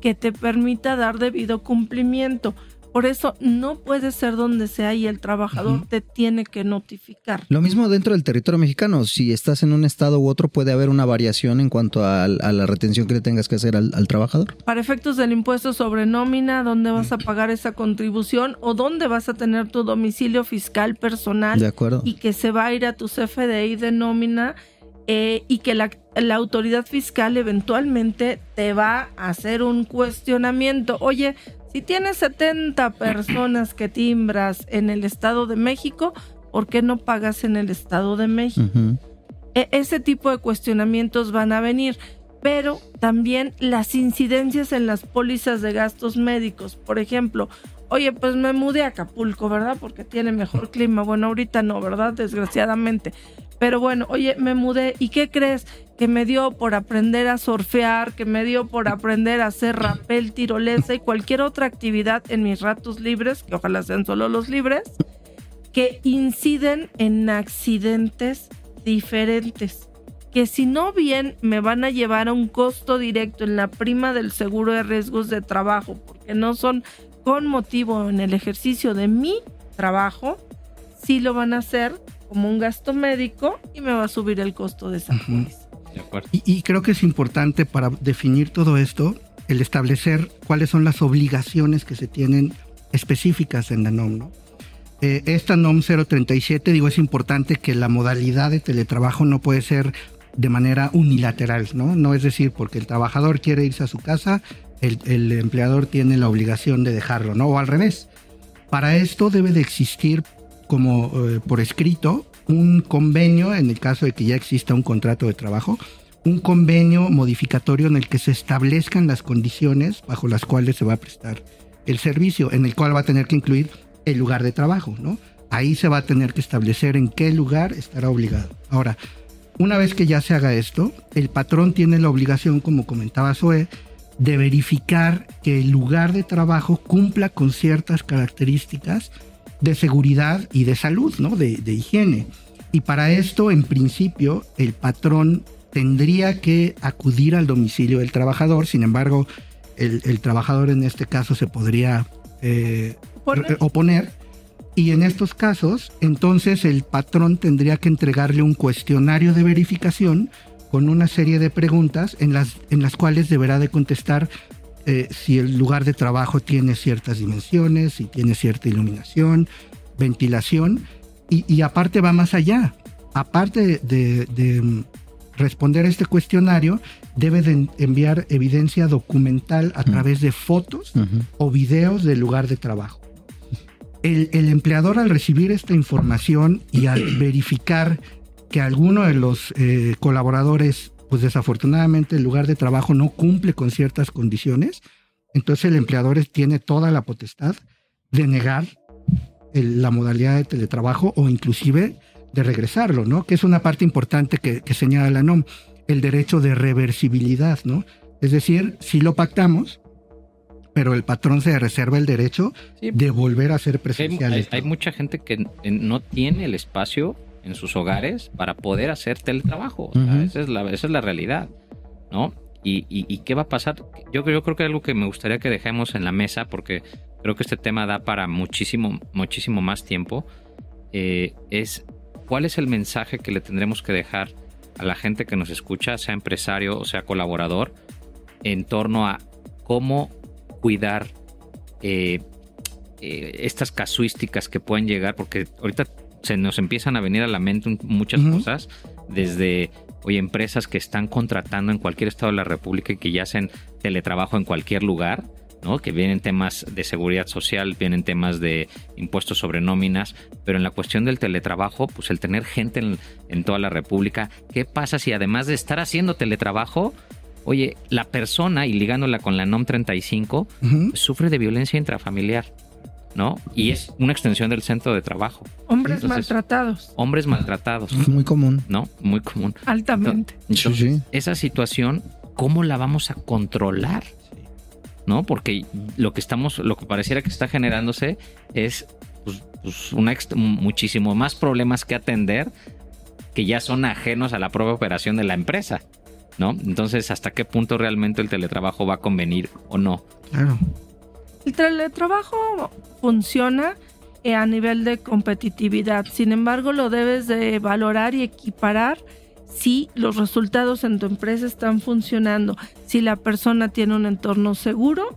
que te permita dar debido cumplimiento. Por eso no puede ser donde sea y el trabajador te tiene que notificar. Lo mismo dentro del territorio mexicano. Si estás en un estado u otro, puede haber una variación en cuanto a, la retención que le tengas que hacer al, al, trabajador. Para efectos del impuesto sobre nómina, dónde vas a pagar esa contribución o dónde vas a tener tu domicilio fiscal personal. De acuerdo. Y que se va a ir a tu CFDI de nómina eh, y que la, la, autoridad fiscal eventualmente te va a hacer un cuestionamiento. Oye, si tienes 70 personas que timbras en el Estado de México, ¿por qué no pagas en el Estado de México? e ese tipo de cuestionamientos van a venir, pero también las incidencias en las pólizas de gastos médicos. Por ejemplo, oye, pues me mudé a Acapulco, ¿verdad? Porque tiene mejor clima. Bueno, ahorita no, ¿verdad? Desgraciadamente. Pero bueno, oye, me mudé y ¿qué crees? Que me dio por aprender a surfear, que me dio por aprender a hacer rapel, tirolesa y cualquier otra actividad en mis ratos libres, que ojalá sean solo los libres, que inciden en accidentes diferentes. Que si no bien me van a llevar a un costo directo en la prima del seguro de riesgos de trabajo, porque no son con motivo en el ejercicio de mi trabajo, sí lo van a hacer como un gasto médico y me va a subir el costo de esa póliza. Y, y, creo que es importante para definir todo esto el establecer cuáles son las obligaciones que se tienen específicas en la NOM. ¿no? Eh, esta NOM 037, digo, es importante que la modalidad de teletrabajo no puede ser de manera unilateral, ¿no? No es decir, porque el trabajador quiere irse a su casa, el, empleador tiene la obligación de dejarlo, ¿no? O al revés. Para esto debe de existir como eh, por escrito un convenio, en el caso de que ya exista un contrato de trabajo, un convenio modificatorio en el que se establezcan las condiciones bajo las cuales se va a prestar el servicio, en el cual va a tener que incluir el lugar de trabajo, ¿no? Ahí se va a tener que establecer en qué lugar estará obligado. Ahora, una vez que ya se haga esto, el patrón tiene la obligación, como comentaba Zoe, de verificar que el lugar de trabajo cumpla con ciertas características de seguridad y de salud, ¿no? De, de, higiene. Y para esto, en principio, el patrón tendría que acudir al domicilio del trabajador, sin embargo, el, el trabajador en este caso se podría eh, oponer. Y en estos casos, entonces el patrón tendría que entregarle un cuestionario de verificación con una serie de preguntas en las, en las cuales deberá de contestar eh, si el lugar de trabajo tiene ciertas dimensiones, si tiene cierta iluminación, ventilación, y, y aparte va más allá. Aparte de, de, mm, responder a este cuestionario, debe de enviar evidencia documental a través de fotos uh -huh. o videos del lugar de trabajo. El, el, empleador al recibir esta información y al verificar que alguno de los eh, colaboradores pues desafortunadamente el lugar de trabajo no cumple con ciertas condiciones, entonces el empleador tiene toda la potestad de negar el, la modalidad de teletrabajo o inclusive de regresarlo, ¿no? Que es una parte importante que, que señala la NOM, el derecho de reversibilidad, ¿no? Es decir, si lo pactamos, pero el patrón se reserva el derecho sí, de volver a ser presencial. Hay, hay, mucha gente que no tiene el espacio en sus hogares para poder hacer teletrabajo. O sea, uh -huh. esa, es la, esa es la realidad, ¿no? Y, y, y, qué va a pasar? Yo, yo creo que algo que me gustaría que dejemos en la mesa, porque creo que este tema da para muchísimo, muchísimo más tiempo, eh, es cuál es el mensaje que le tendremos que dejar a la gente que nos escucha, sea empresario o sea colaborador, en torno a cómo cuidar eh, eh, estas casuísticas que pueden llegar, porque ahorita se nos empiezan a venir a la mente muchas cosas, desde hoy empresas que están contratando en cualquier estado de la República y que ya hacen teletrabajo en cualquier lugar, ¿no? Que vienen temas de seguridad social, vienen temas de impuestos sobre nóminas, pero en la cuestión del teletrabajo, pues el tener gente en, toda la República, ¿qué pasa si además de estar haciendo teletrabajo, oye, la persona, y ligándola con la NOM 35, pues sufre de violencia intrafamiliar? ¿No? Y es una extensión del centro de trabajo. Hombres maltratados. Hombres maltratados. Muy común. ¿No? Muy común. Altamente. esa situación, ¿cómo la vamos a controlar? ¿No? Porque lo que estamos, lo que pareciera que está generándose es pues, pues, una muchísimo más problemas que atender que ya son ajenos a la propia operación de la empresa. ¿No? Entonces, ¿hasta qué punto realmente el teletrabajo va a convenir o no? Claro. El teletrabajo funciona eh, a nivel de competitividad, sin embargo lo debes de valorar y equiparar si los resultados en tu empresa están funcionando, si la persona tiene un entorno seguro,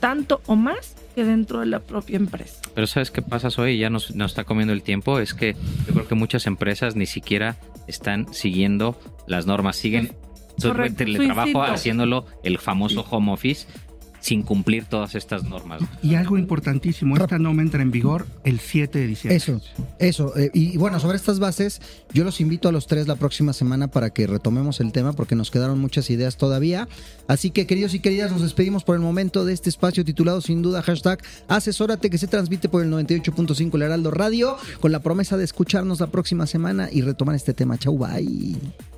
tanto o más que dentro de la propia empresa. Pero ¿sabes qué pasa hoy? Ya nos, nos está comiendo el tiempo. Es que yo creo que muchas empresas ni siquiera están siguiendo las normas, siguen el teletrabajo haciéndolo el famoso home office sin cumplir todas estas normas. Y algo importantísimo, esta norma entra en vigor el 7 de diciembre. Eso, eso. Eh, y, bueno, sobre estas bases, yo los invito a los tres la próxima semana para que retomemos el tema porque nos quedaron muchas ideas todavía. Así que queridos y queridas, nos despedimos por el momento de este espacio titulado sin duda hashtag asesórate que se transmite por el 98.5 El Heraldo Radio con la promesa de escucharnos la próxima semana y retomar este tema. Chau, bye.